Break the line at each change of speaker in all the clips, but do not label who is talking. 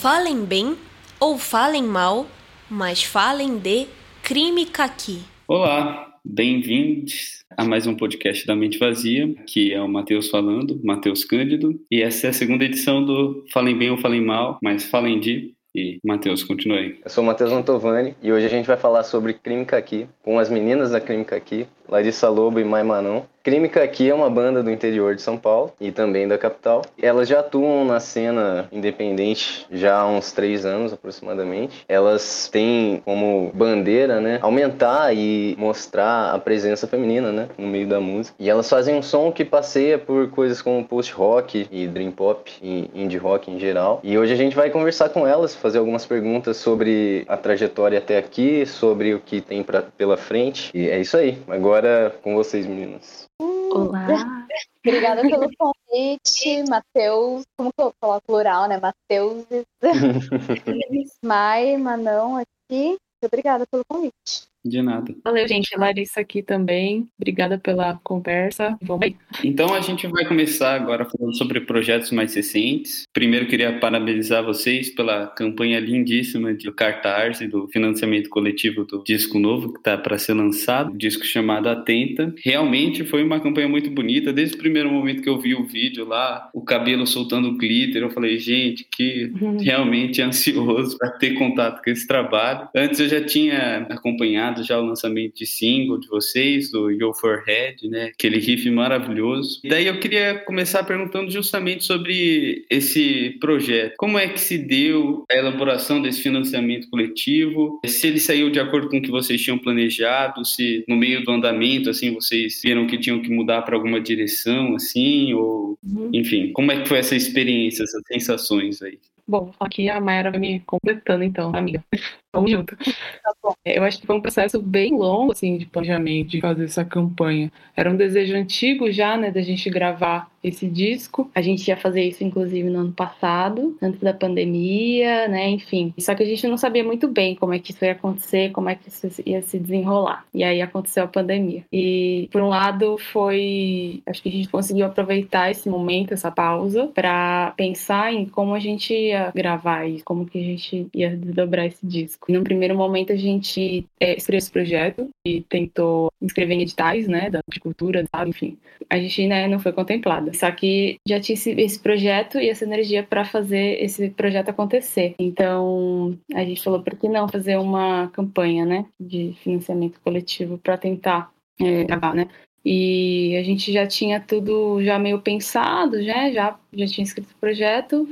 falem bem ou falem mal, mas falem de crime caqui.
Olá, bem-vindos a mais um podcast da Mente Vazia, que é o Matheus falando, Matheus Cândido, e essa é a segunda edição do Falem Bem ou Falem Mal, mas falem de. E, Matheus, continue aí.
Eu sou o Matheus Mantovani e hoje a gente vai falar sobre crime caqui com as meninas da crime caqui, Larissa Lobo e Mai Manon. Crime Caqui é uma banda do interior de São Paulo e também da capital. Elas já atuam na cena independente já há uns três anos aproximadamente. Elas têm como bandeira, né, aumentar e mostrar a presença feminina, né, no meio da música. E elas fazem um som que passeia por coisas como post-rock e dream pop e indie rock em geral. E hoje a gente vai conversar com elas, fazer algumas perguntas sobre a trajetória até aqui, sobre o que tem pra, pela frente. E é isso aí. Agora com vocês, meninas.
Olá. Obrigada pelo convite, Matheus. Como que eu falo plural, né? Matheus. Mai, Manão aqui. Muito obrigada pelo convite.
De nada.
Valeu, gente. Larissa aqui também. Obrigada pela conversa. Vamos aí.
Então a gente vai começar agora falando sobre projetos mais recentes. Primeiro queria parabenizar vocês pela campanha lindíssima de cartaz e do financiamento coletivo do disco novo que está para ser lançado, um disco chamado Atenta. Realmente foi uma campanha muito bonita. Desde o primeiro momento que eu vi o vídeo lá, o cabelo soltando glitter, eu falei, gente, que realmente ansioso para ter contato com esse trabalho. Antes eu já tinha acompanhado já o lançamento de single de vocês, do Your Forehead, né? Aquele riff maravilhoso. E daí eu queria começar perguntando justamente sobre esse projeto. Como é que se deu a elaboração desse financiamento coletivo? Se ele saiu de acordo com o que vocês tinham planejado, se no meio do andamento, assim, vocês viram que tinham que mudar para alguma direção, assim, ou... Uhum. Enfim, como é que foi essa experiência, essas sensações aí?
Bom, aqui a Mayra vai me completando, então, amiga. Vamos junto. Tá eu acho que foi um processo bem longo, assim, de planejamento, de fazer essa campanha. Era um desejo antigo já, né, da gente gravar esse disco. A gente ia fazer isso, inclusive, no ano passado, antes da pandemia, né, enfim. Só que a gente não sabia muito bem como é que isso ia acontecer, como é que isso ia se desenrolar. E aí aconteceu a pandemia. E, por um lado, foi... Acho que a gente conseguiu aproveitar esse momento, essa pausa, para pensar em como a gente ia gravar e como que a gente ia desdobrar esse disco. No primeiro momento, a gente é, escreveu esse projeto e tentou inscrever em editais, né, da cultura, enfim. A gente, né, não foi contemplada. Só que já tinha esse, esse projeto e essa energia para fazer esse projeto acontecer. Então, a gente falou, por que não fazer uma campanha, né, de financiamento coletivo para tentar é, gravar, né? E a gente já tinha tudo já meio pensado, já, já, já tinha escrito o projeto,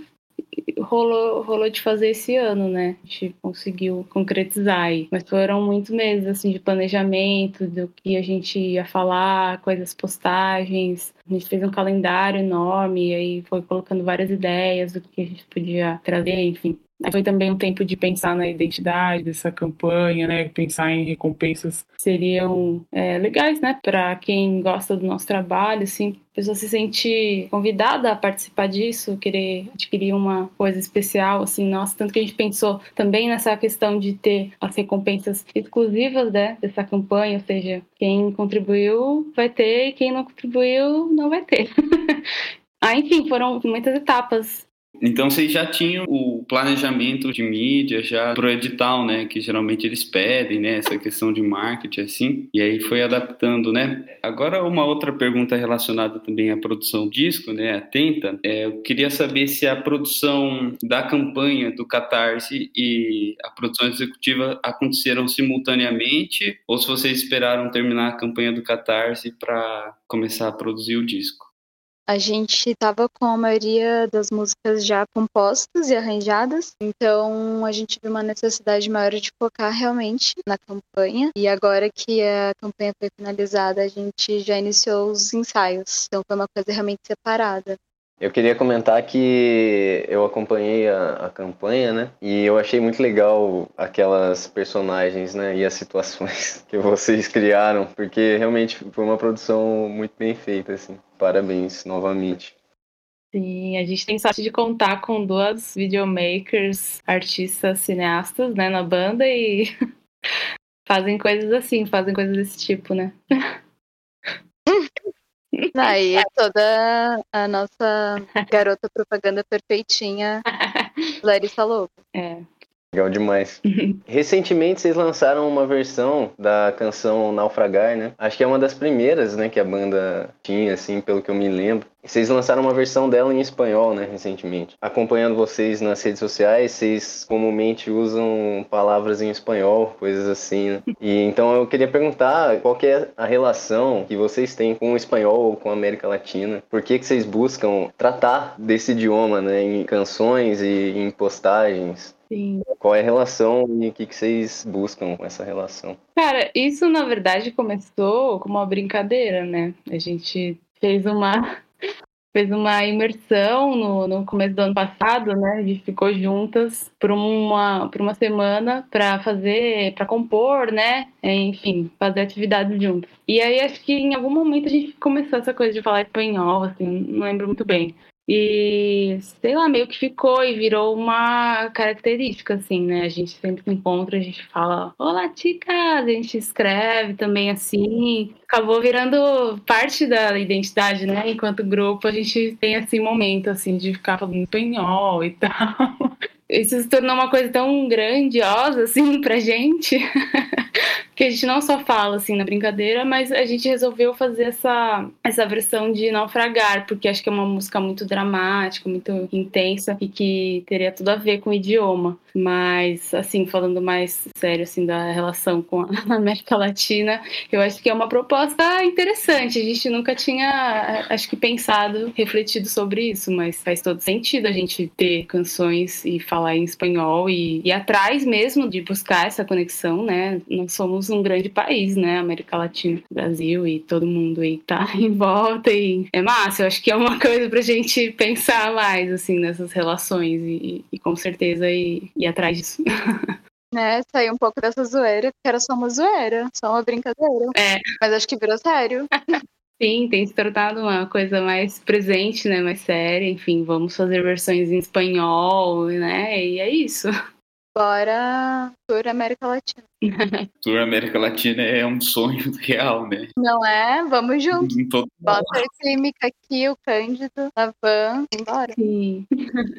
rolou, rolou de fazer esse ano, né? A gente conseguiu concretizar aí. Mas foram muitos meses, assim, de planejamento, do que a gente ia falar, coisas postagens. A gente fez um calendário enorme, e aí foi colocando várias ideias do que a gente podia trazer, enfim. Foi também um tempo de pensar na identidade dessa campanha, né? Pensar em recompensas seriam é, legais, né? Para quem gosta do nosso trabalho, assim, a pessoa se sente convidada a participar disso, querer adquirir uma coisa especial, assim, nossa, tanto que a gente pensou também nessa questão de ter as recompensas exclusivas, né? Dessa campanha, ou seja, quem contribuiu vai ter e quem não contribuiu não vai ter. ah, enfim, foram muitas etapas
então vocês já tinham o planejamento de mídia já pro edital, né? Que geralmente eles pedem, né? Essa questão de marketing, assim. E aí foi adaptando, né? Agora uma outra pergunta relacionada também à produção disco, né? Atenta. É, eu queria saber se a produção da campanha do Catarse e a produção executiva aconteceram simultaneamente ou se vocês esperaram terminar a campanha do Catarse para começar a produzir o disco
a gente estava com a maioria das músicas já compostas e arranjadas, então a gente viu uma necessidade maior de focar realmente na campanha. E agora que a campanha foi finalizada, a gente já iniciou os ensaios, então foi uma coisa realmente separada.
Eu queria comentar que eu acompanhei a, a, campanha, né? E eu achei muito legal aquelas personagens, né? E as situações que vocês criaram, porque realmente foi uma produção muito bem feita, assim. Parabéns novamente.
Sim, a gente tem sorte de contar com duas videomakers, artistas, cineastas, né, na banda e fazem coisas assim, fazem coisas desse tipo, né?
Aí toda a nossa garota propaganda perfeitinha Larissa Lobo.
É.
Legal demais. Recentemente vocês lançaram uma versão da canção Naufragar, né? Acho que é uma das primeiras, né, que a banda tinha, assim, pelo que eu me lembro. Vocês lançaram uma versão dela em espanhol, né, recentemente. Acompanhando vocês nas redes sociais, vocês comumente usam palavras em espanhol, coisas assim, né? E então eu queria perguntar qual que é a relação que vocês têm com o espanhol ou com a América Latina. Por que que vocês buscam tratar desse idioma, né, em canções e em postagens?
Sim.
Qual é a relação e o que, que vocês buscam com essa relação?
Cara, isso na verdade começou como uma brincadeira, né? A gente fez uma fez uma imersão no, no começo do ano passado, né? A gente ficou juntas por uma por uma semana para fazer, para compor, né? Enfim, fazer atividades juntas. E aí acho que em algum momento a gente começou essa coisa de falar espanhol, assim, não lembro muito bem. E, sei lá, meio que ficou e virou uma característica, assim, né? A gente sempre se encontra, a gente fala, olá, chicas! A gente escreve também assim. Acabou virando parte da identidade, né? Enquanto grupo, a gente tem esse momento, assim, de ficar falando espanhol e tal. Isso se tornou uma coisa tão grandiosa, assim, pra gente. que a gente não só fala assim na brincadeira, mas a gente resolveu fazer essa, essa versão de Naufragar, porque acho que é uma música muito dramática, muito intensa e que teria tudo a ver com o idioma. Mas, assim, falando mais sério, assim, da relação com a América Latina, eu acho que é uma proposta interessante. A gente nunca tinha, acho que, pensado, refletido sobre isso, mas faz todo sentido a gente ter canções e falar em espanhol e ir atrás mesmo de buscar essa conexão, né? Nós somos um grande país, né? América Latina, Brasil e todo mundo aí tá em volta e é massa. Eu acho que é uma coisa pra gente pensar mais, assim, nessas relações e, e com certeza ir, ir atrás disso.
Né, sair um pouco dessa zoeira, porque era só uma zoeira, só uma brincadeira.
É.
Mas acho que virou sério.
Sim, tem se tornado uma coisa mais presente, né? Mais séria. Enfim, vamos fazer versões em espanhol, né? E é isso.
Bora Tour América Latina.
Tour América Latina é um sonho real, né?
Não é? Vamos juntos. Bota a química aqui, o Cândido, a Van, embora.
Sim.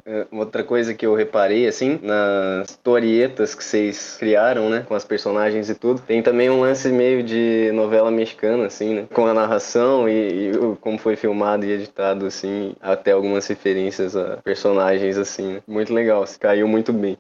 É, Outra coisa que eu reparei, assim, nas historietas que vocês criaram, né, com as personagens e tudo, tem também um lance meio de novela mexicana, assim, né, com a narração e, e como foi filmado e editado, assim, até algumas referências a personagens, assim, né. Muito legal, se caiu muito bem.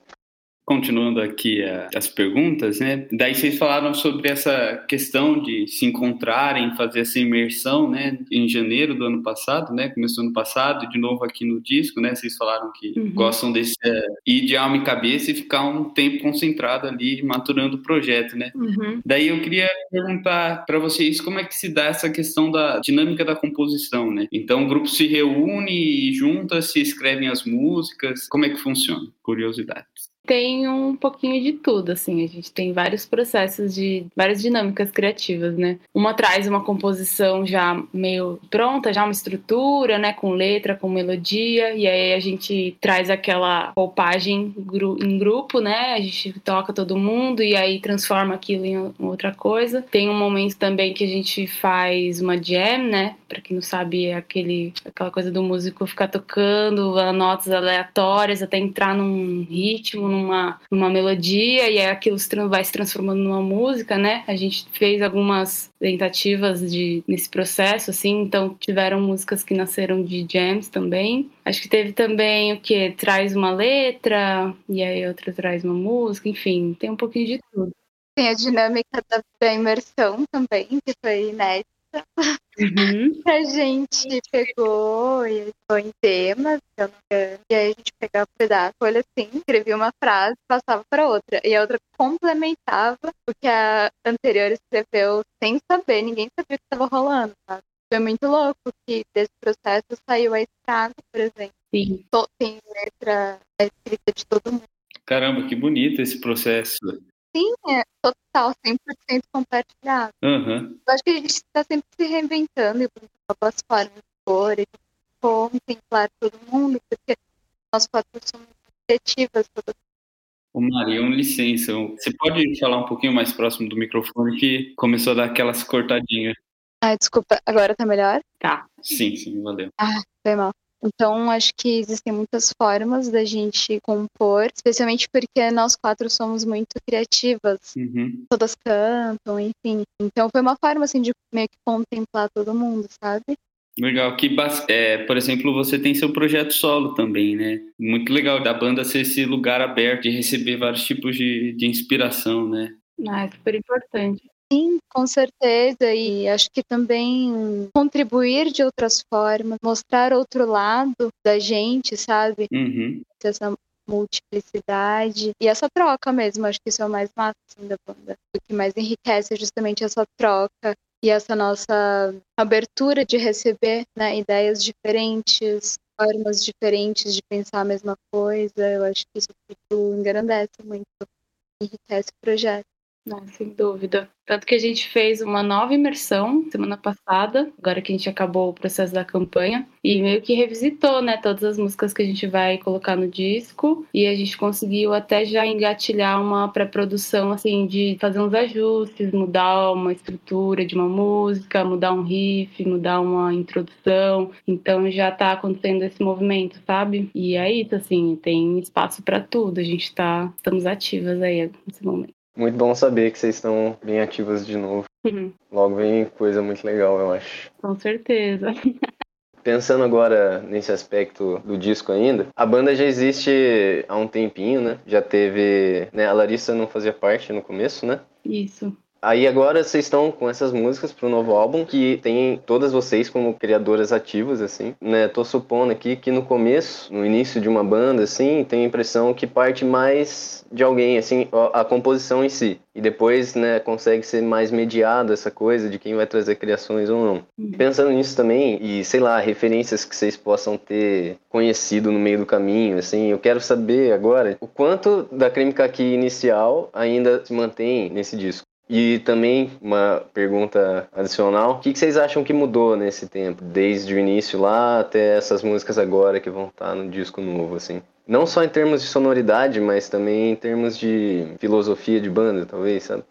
Continuando aqui a- as perguntas, né? Daí vocês falaram sobre essa questão de se encontrarem, fazer essa imersão, né? Em janeiro do ano passado, né? Começou ano passado, de novo aqui no disco, né? Vocês falaram que
Uhum.
gostam desse é, ir de alma e cabeça e ficar um tempo concentrado ali, maturando o projeto, né?
Uhum.
Daí eu queria perguntar para vocês como é que se dá essa questão da dinâmica da composição, né? Então o grupo se reúne e junta, se escrevem as músicas, como é que funciona? Curiosidades.
Tem um pouquinho de tudo, assim. A gente tem vários processos de várias dinâmicas criativas, né? Uma traz uma composição já meio pronta, já uma estrutura, né? Com letra, com melodia, e aí a gente traz aquela roupagem em grupo, né? A gente toca todo mundo e aí transforma aquilo em outra coisa. Tem um momento também que a gente faz uma jam, né? Pra quem não sabe, é aquele, aquela coisa do músico ficar tocando notas aleatórias até entrar num ritmo, numa, numa melodia, e aquilo se vai se transformando numa música, né? A gente fez algumas tentativas de, nesse processo, assim, então tiveram músicas que nasceram de jams também. Acho que teve também o que? Traz uma letra, e aí outra traz uma música, enfim, tem um pouquinho de tudo.
Tem a dinâmica da, da imersão também, que foi inédita.
Uhum.
A gente pegou e foi em temas, se eu não me engano, e aí a gente pegava um pedaço, olha assim, escrevia uma frase, passava para outra, e a outra complementava o que a anterior escreveu sem saber, ninguém sabia o que estava rolando, sabe? Foi muito louco que desse processo saiu a estrada, por exemplo.
Sim.
Tem letra escrita de todo mundo.
Caramba, que bonito esse processo.
Sim, é total, 100% compartilhado.
Aham.
Eu acho que a gente está sempre se reinventando e novas formas de cor e contemplar todo mundo, porque nós quatro somos criativas. todas.
Ô Maria, um licença. Você pode falar um pouquinho mais próximo do microfone que começou a dar aquelas cortadinhas.
Ai, desculpa, agora tá melhor?
Tá.
Sim, sim, valeu.
Foi mal. Então, acho que existem muitas formas da gente compor, especialmente porque nós quatro somos muito criativas.
Uhum.
Todas cantam, enfim. Então, foi uma forma, assim, de meio que contemplar todo mundo, sabe?
Legal, que é, por exemplo, você tem seu projeto solo também, né? Muito legal da banda ser esse lugar aberto de receber vários tipos de, de inspiração, né?
Ah, é super importante.
Sim, com certeza. E acho que também contribuir de outras formas, mostrar outro lado da gente, sabe?
Uhum.
Essa multiplicidade e essa troca mesmo. Acho que isso é o mais massa assim, da banda. O que mais enriquece é justamente essa troca e essa nossa abertura de receber né, ideias diferentes, formas diferentes de pensar a mesma coisa. Eu acho que isso tudo engrandece muito, enriquece o projeto.
Não, sem dúvida. Tanto que a gente fez uma nova imersão semana passada, agora que a gente acabou o processo da campanha, e meio que revisitou, né, todas as músicas que a gente vai colocar no disco, e a gente conseguiu até já engatilhar uma pré-produção, assim, de fazer uns ajustes, mudar uma estrutura de uma música, mudar um riff, mudar uma introdução. Então já tá acontecendo esse movimento, sabe? E é isso, assim, tem espaço para tudo. A gente tá, estamos ativas aí nesse momento.
Muito bom saber que vocês estão bem ativas de novo.
Uhum.
Logo vem coisa muito legal, eu acho.
Com certeza.
Pensando agora nesse aspecto do disco ainda, a banda já existe há um tempinho, né? Já teve. Né? A Larissa não fazia parte no começo, né?
Isso.
Aí agora vocês estão com essas músicas pro novo álbum, que tem todas vocês como criadoras ativas, assim, né? Tô supondo aqui que no começo, no início de uma banda, assim, tem a impressão que parte mais de alguém, assim, a composição em si. E depois, né, consegue ser mais mediado essa coisa de quem vai trazer criações ou não.
Uhum.
Pensando nisso também, e sei lá, referências que vocês possam ter conhecido no meio do caminho, assim, eu quero saber agora o quanto da Crime Kaki inicial ainda se mantém nesse disco. E também uma pergunta adicional: o que vocês acham que mudou nesse tempo, desde o início lá até essas músicas agora que vão estar no disco novo, assim? Não só em termos de sonoridade, mas também em termos de filosofia de banda, talvez, sabe?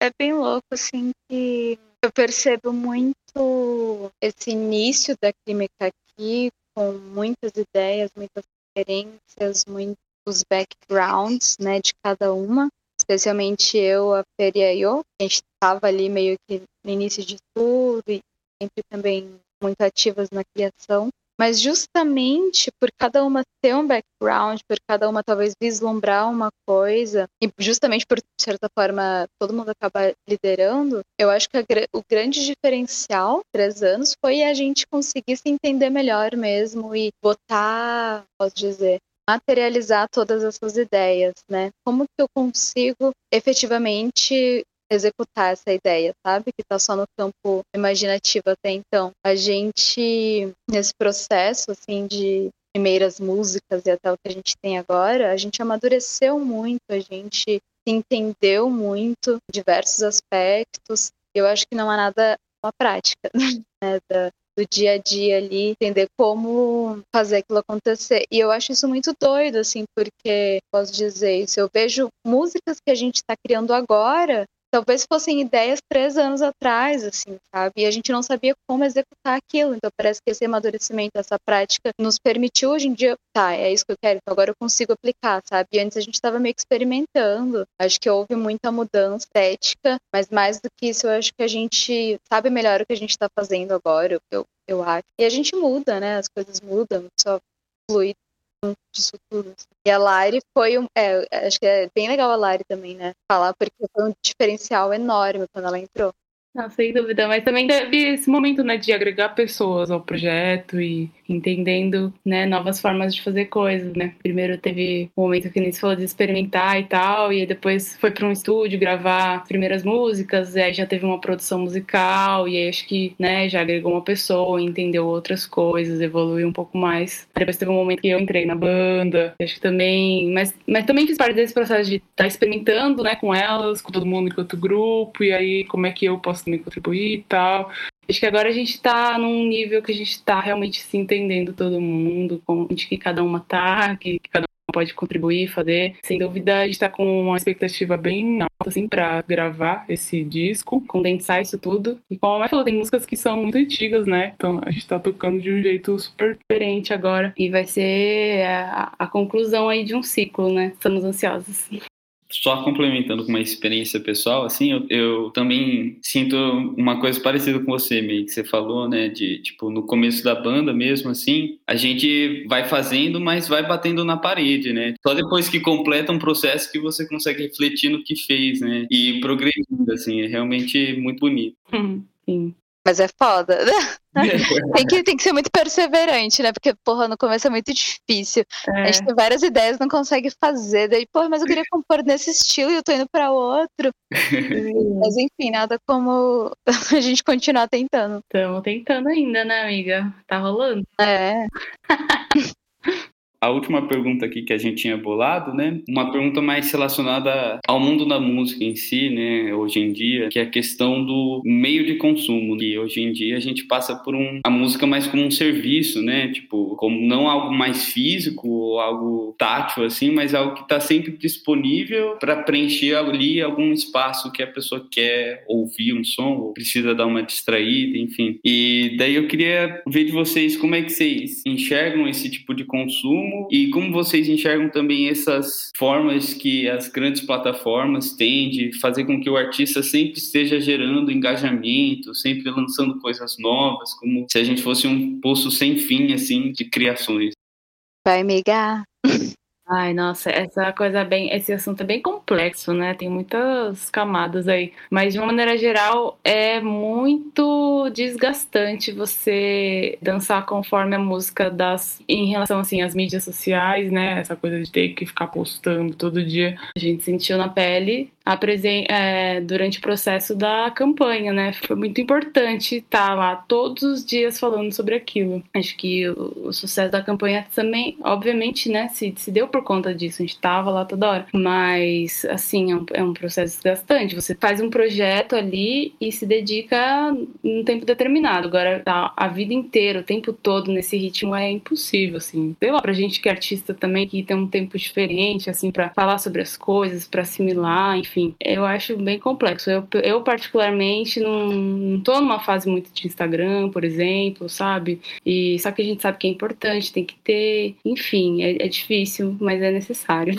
É bem louco, assim, que eu percebo muito esse início da química aqui, com muitas ideias, muitas referências, muitos backgrounds, né, de cada uma especialmente eu, a Fer e a a gente estava ali meio que no início de tudo e sempre também muito ativas na criação. Mas justamente por cada uma ter um background, por cada uma talvez vislumbrar uma coisa, e justamente por, de certa forma, todo mundo acaba liderando, eu acho que a, o grande diferencial, três anos, foi a gente conseguir se entender melhor mesmo e botar, posso dizer, materializar todas essas ideias, né? Como que eu consigo efetivamente executar essa ideia, sabe? Que está só no campo imaginativo até então. A gente, nesse processo, assim, de primeiras músicas e até o que a gente tem agora, a gente amadureceu muito, a gente entendeu muito diversos aspectos. Eu acho que não há nada uma prática né, da, do dia a dia ali, entender como fazer aquilo acontecer. E eu acho isso muito doido, assim, porque posso dizer isso. Eu vejo músicas que a gente está criando agora talvez fossem ideias três anos atrás, assim, sabe? E a gente não sabia como executar aquilo. Então parece que esse amadurecimento, essa prática, nos permitiu hoje em dia, tá, é isso que eu quero, então agora eu consigo aplicar, sabe? E antes a gente estava meio que experimentando. Acho que houve muita mudança estética, mas mais do que isso, eu acho que a gente sabe melhor o que a gente está fazendo agora, eu, eu acho. E a gente muda, né? As coisas mudam, só flui disso tudo. Assim. E a Lari foi um. É, acho que é bem legal a Lari também, né? Falar, porque foi um diferencial enorme quando ela entrou.
Não, sem dúvida, mas também teve esse momento, né, de agregar pessoas ao projeto e entendendo, né, novas formas de fazer coisas, né. Primeiro teve um momento que a falou de experimentar e tal, e depois foi para um estúdio gravar primeiras músicas, e aí já teve uma produção musical, e aí acho que, né, já agregou uma pessoa, entendeu outras coisas, evoluiu um pouco mais. Depois teve um momento que eu entrei na banda, acho que também, mas, mas também fiz parte desse processo de estar tá experimentando, né, com elas, com todo mundo enquanto grupo, e aí como é que eu posso posso também contribuir e tal. Acho que agora a gente está num nível que a gente está realmente se entendendo todo mundo, onde que cada uma tá, que cada pode contribuir, fazer. Sem dúvida, a gente está com uma expectativa bem alta, assim, para gravar esse disco, condensar isso tudo. E como a Mai falou, tem músicas que são muito antigas, né? Então a gente está tocando de um jeito super diferente agora. E vai ser a, a conclusão aí de um ciclo, né? Estamos ansiosos
só complementando com uma experiência pessoal, assim, eu, eu, também sinto uma coisa parecida com você, meio que você falou, né, de, tipo, no começo da banda mesmo, assim, a gente vai fazendo, mas vai batendo na parede, né, só depois que completa um processo que você consegue refletir no que fez, né, e progredindo, assim, é realmente muito bonito.
Sim. Mas é foda. tem, que, tem que ser muito perseverante, né? Porque, porra, no começo é muito difícil. É. A gente tem várias ideias, não consegue fazer. Daí, porra, mas eu queria compor nesse estilo e eu tô indo pra outro. mas, enfim, nada como a gente continuar tentando.
Estamos tentando ainda, né, amiga? Tá rolando.
É.
a última pergunta aqui que a gente tinha bolado, né? Uma pergunta mais relacionada ao mundo da música em si, né? Hoje em dia, que é a questão do meio de consumo. E hoje em dia a gente passa por um, a música mais como um serviço, né? Tipo, como não algo mais físico ou algo tátil assim, mas algo que está sempre disponível para preencher ali algum espaço que a pessoa quer ouvir um som ou precisa dar uma distraída, enfim. E daí eu queria ver de vocês como é que vocês enxergam esse tipo de consumo e como vocês enxergam também essas formas que as grandes plataformas têm de fazer com que o artista sempre esteja gerando engajamento, sempre lançando coisas novas, como se a gente fosse um poço sem fim assim de criações.
Vai, amiga.
Ai, nossa, essa coisa bem, esse assunto é bem complexo, né? Tem muitas camadas aí, mas de uma maneira geral é muito desgastante você dançar conforme a música das em relação assim às mídias sociais, né? Essa coisa de ter que ficar postando todo dia. A gente sentiu na pele é, durante o processo da campanha, né? Foi muito importante estar lá todos os dias falando sobre aquilo. Acho que o, o sucesso da campanha também, obviamente, né, se, se deu por conta disso. A gente estava lá toda hora. Mas, assim, é um, é um processo desgastante. Você faz um projeto ali e se dedica num tempo determinado. Agora, tá a vida inteira, o tempo todo nesse ritmo é impossível, assim. Sei lá, pra gente que é artista também, que tem um tempo diferente, assim, para falar sobre as coisas, para assimilar, enfim enfim, eu acho bem complexo. Eu, eu particularmente, não, não tô numa fase muito de Instagram, por exemplo, sabe? E só que a gente sabe que é importante, tem que ter, enfim, é, é difícil, mas é necessário.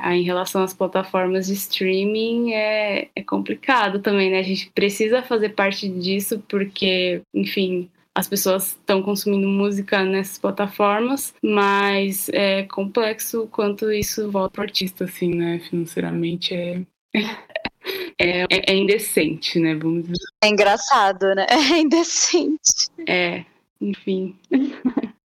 Aí, em relação às plataformas de streaming, é, é complicado também, né? A gente precisa fazer parte disso porque, enfim, as pessoas estão consumindo música nessas plataformas, mas é complexo quanto isso volta para o artista, assim, né? Financeiramente é, é, é, indecente, né? Vamos dizer.
É engraçado, né? É indecente.
É, enfim.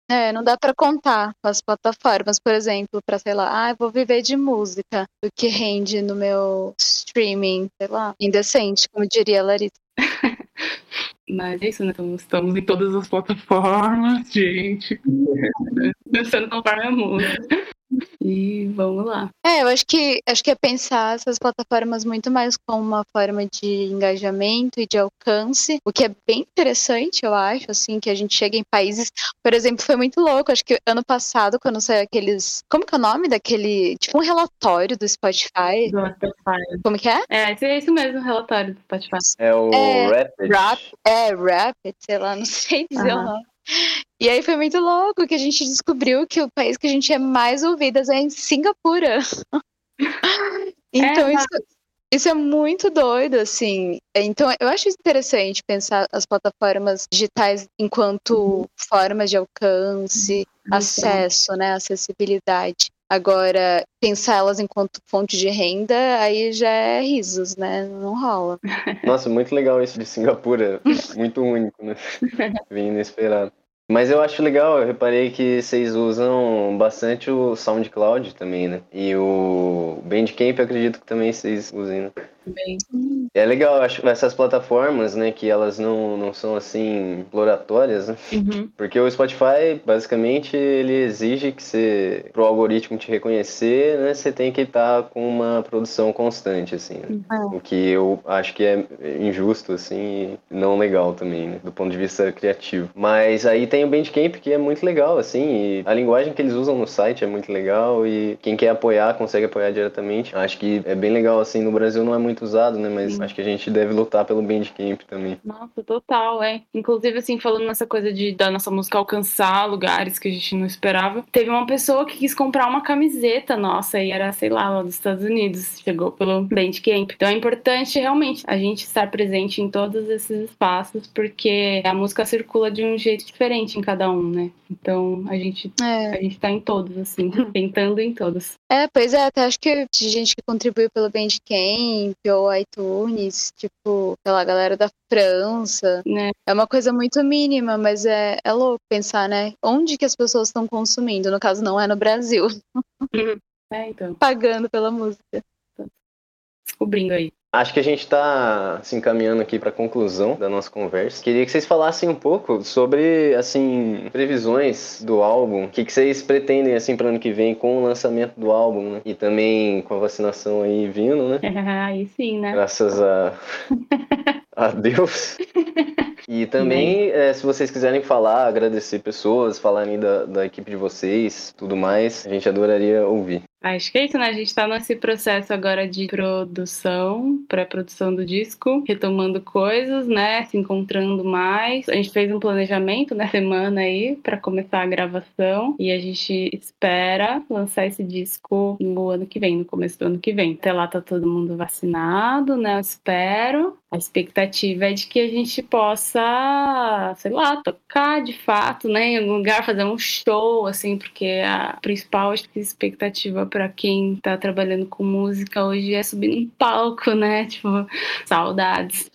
É, não dá para contar com as plataformas, por exemplo, para sei lá, ah, vou viver de música, o que rende no meu streaming, sei lá, indecente, como diria a Larissa.
Mas é isso, né? Então, estamos em todas as plataformas, gente. Pensando conforme a música. E vamos lá.
É, eu acho que acho que é pensar essas plataformas muito mais como uma forma de engajamento e de alcance, o que é bem interessante, eu acho, assim, que a gente chega em países, por exemplo, foi muito louco, acho que ano passado, quando saiu aqueles, como que é o nome daquele, tipo um relatório do Spotify.
Do Spotify.
Como que é?
É, é isso mesmo, o relatório do Spotify.
É o é, Rapid.
Rap, é, Rapid, sei lá, não sei dizer uhum. o nome. E aí foi muito louco que a gente descobriu que o país que a gente é mais ouvidas é em Singapura. então é, isso, isso é muito doido, assim. Então eu acho interessante pensar as plataformas digitais enquanto uhum. formas de alcance, uhum. acesso, né, acessibilidade. Agora, pensar elas enquanto fonte de renda, aí já é risos, né? Não rola.
Nossa, muito legal isso de Singapura. muito único, né? Bem inesperado. Mas eu acho legal, eu reparei que vocês usam bastante o SoundCloud também, né? E o Bandcamp eu acredito que também vocês usem, né?
Também.
É legal, acho essas plataformas, né, que elas não, não são assim exploratórias, né?
Uhum.
Porque o Spotify, basicamente, ele exige que você, pro algoritmo te reconhecer, né, você tem que estar com uma produção constante, assim. Né?
Uhum.
O que eu acho que é injusto, assim, e não legal também, né, do ponto de vista criativo. Mas aí tem o Bandcamp, que é muito legal, assim, e a linguagem que eles usam no site é muito legal e quem quer apoiar consegue apoiar diretamente. Acho que é bem legal, assim, no Brasil não é muito usado, né, mas
Sim.
Acho que a gente deve lutar pelo Bandcamp também.
Nossa, total, é. Inclusive, assim, falando nessa coisa de da nossa música alcançar lugares que a gente não esperava, teve uma pessoa que quis comprar uma camiseta nossa e era, sei lá, lá dos Estados Unidos. Chegou pelo Bandcamp. Então é importante realmente a gente estar presente em todos esses espaços, porque a música circula de um jeito diferente em cada um, né? Então a gente,
É.
a gente tá em todos, assim, tentando em todos.
É, pois é, até acho que de gente que contribuiu pelo Bandcamp ou iTunes, tipo, pela galera da França.
Né?
É uma coisa muito mínima, mas é, é louco pensar, né? Onde que as pessoas estão consumindo? No caso, não é no Brasil,
É, então,
pagando pela música.
descobrindo aí.
Acho que a gente está se encaminhando aqui para a conclusão da nossa conversa. Queria que vocês falassem um pouco sobre, assim, previsões do álbum. O que, que vocês pretendem, assim, para ano que vem com o lançamento do álbum, né? E também com a vacinação aí vindo, né?
aí sim, né?
Graças a, a Deus. E também, eh, se vocês quiserem falar, agradecer pessoas, falarem da, da equipe de vocês, tudo mais, a gente adoraria ouvir.
Acho que é isso, né? A gente tá nesse processo agora de produção, pré-produção do disco, retomando coisas, né? Se encontrando mais. A gente fez um planejamento, né? Semana aí, para começar a gravação. E a gente espera lançar esse disco no ano que vem, no começo do ano que vem. Até lá tá todo mundo vacinado, né? Eu espero. A expectativa é de que a gente possa, sei lá, tocar de fato, né? Em algum lugar, fazer um show, assim, porque a principal expectativa para quem tá trabalhando com música hoje é subir num palco, né? Tipo, saudades.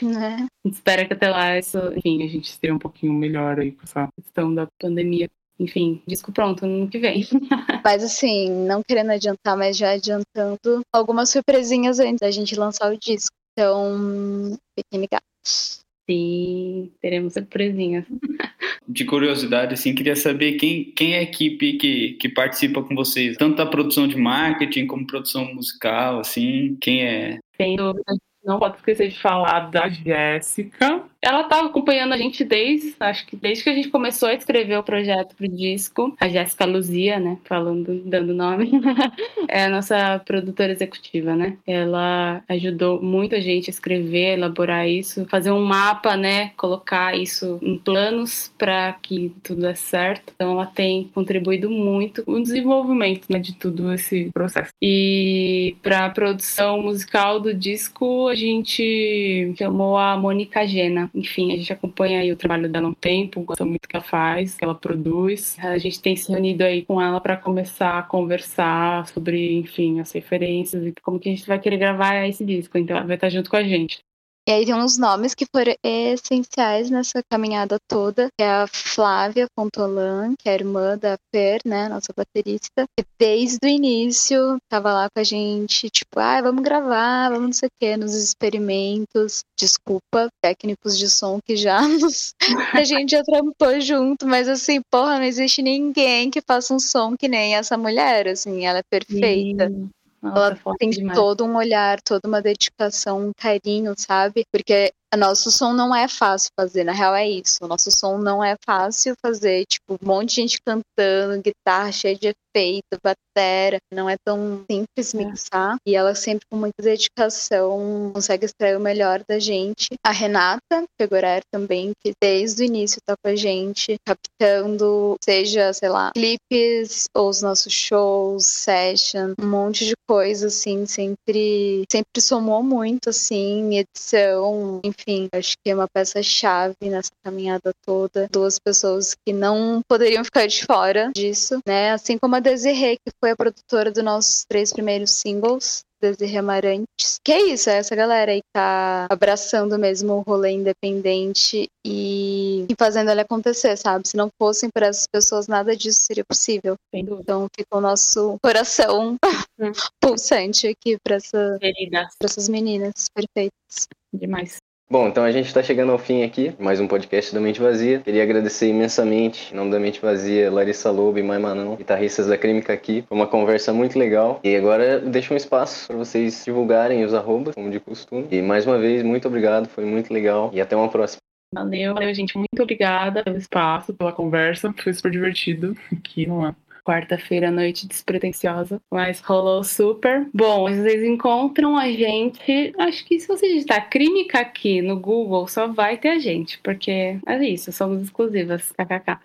Né?
Espera que até lá isso, enfim, a gente esteja um pouquinho melhor aí com essa questão da pandemia. Enfim, disco pronto no ano que vem.
Mas assim, não querendo adiantar, mas já adiantando algumas surpresinhas antes da gente lançar o disco. Então, fiquem ligados.
Sim, teremos surpresinhas.
De curiosidade, assim, queria saber quem, quem é a equipe que, que participa com vocês, tanto da produção de marketing como produção musical, assim, quem é?
Sem dúvida, não pode esquecer de falar da Jéssica. Ela tá acompanhando a gente desde, acho que desde que a gente começou a escrever o projeto pro disco. A Jéssica Luzia, né, falando, dando nome, é a nossa produtora executiva, né? Ela ajudou muito a gente a escrever, elaborar isso, fazer um mapa, né, colocar isso em planos para que tudo dê certo. Então ela tem contribuído muito no desenvolvimento, né, de tudo esse processo. E para a produção musical do disco, gente chamou a Mônica Gena. Enfim, a gente acompanha aí o trabalho dela há um tempo, gosta muito do que ela faz, que ela produz. A gente tem se reunido aí com ela para começar a conversar sobre, enfim, as referências e como que a gente vai querer gravar esse disco. Então ela vai estar junto com a gente.
E aí tem uns nomes que foram essenciais nessa caminhada toda, que é a Flávia Pontolan, que é a irmã da Fer, né, nossa baterista, que desde o início tava lá com a gente, tipo, ah, vamos gravar, vamos não sei o quê, nos experimentos. Desculpa, técnicos de som que já nos... a gente já trampou junto, mas assim, porra, não existe ninguém que faça um som que nem essa mulher, assim, ela é perfeita.
E- Nossa,
Ela tem
demais.
todo um olhar, toda uma dedicação, um carinho, sabe? Porque nosso som não é fácil fazer, na real é isso. O nosso som não é fácil fazer, tipo, um monte de gente cantando, guitarra cheia de efeito, batera. Não é tão simples
É.
mixar. E ela sempre com muita dedicação consegue extrair o melhor da gente. A Renata Pegorer também, que desde o início tá com a gente, captando, seja, sei lá, clipes ou os nossos shows, session, um monte de coisa, assim, sempre, sempre somou muito, assim, edição, enfim, enfim, acho que é uma peça-chave nessa caminhada toda. Duas pessoas que não poderiam ficar de fora disso, né? Assim como a Desirê, que foi a produtora dos nossos três primeiros singles. Desirê Amarantes. Que é isso, é essa galera aí que tá abraçando mesmo o rolê independente e, e fazendo ele acontecer, sabe? Se não fossem por essas pessoas, nada disso seria possível. Então fica o nosso coração hum. pulsante aqui para essa, essas meninas perfeitas.
Demais.
Bom, então a gente está chegando ao fim aqui, mais um podcast da Mente Vazia. Queria agradecer imensamente, em nome da Mente Vazia, Larissa Lobo e Mai Manão, guitarristas da Crime aqui. Foi uma conversa muito legal. E agora deixo um espaço para vocês divulgarem os arrobas, como de costume. E mais uma vez, muito obrigado, foi muito legal e até uma próxima.
Valeu, valeu, gente. Muito obrigada pelo espaço, pela conversa. Foi super divertido aqui numa quarta-feira à noite despretensiosa, mas rolou super. Bom, vocês encontram a gente, acho que se você digitar crime aqui no Google, só vai ter a gente, porque é isso, somos exclusivas, kkk.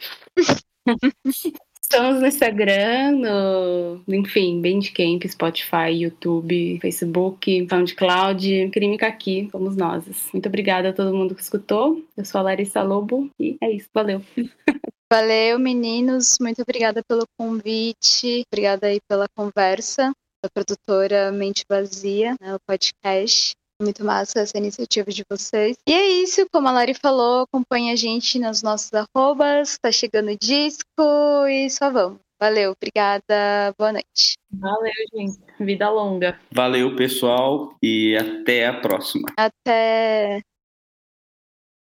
Estamos no Instagram, no, enfim, Bandcamp, Spotify, YouTube, Facebook, SoundCloud, Crime Aqui, somos nós. Muito obrigada a todo mundo que escutou. Eu sou a Larissa Lobo e é isso, valeu.
Valeu, meninos. Muito obrigada pelo convite. Obrigada aí pela conversa. Da produtora Mente Vazia, né, o podcast. Muito massa essa iniciativa de vocês. E é isso, como a Lari falou, acompanha a gente nos nossos arrobas, tá chegando o disco e só vamos. Valeu, obrigada, boa noite.
Valeu, gente. Vida longa.
Valeu, pessoal, e até a próxima.
Até.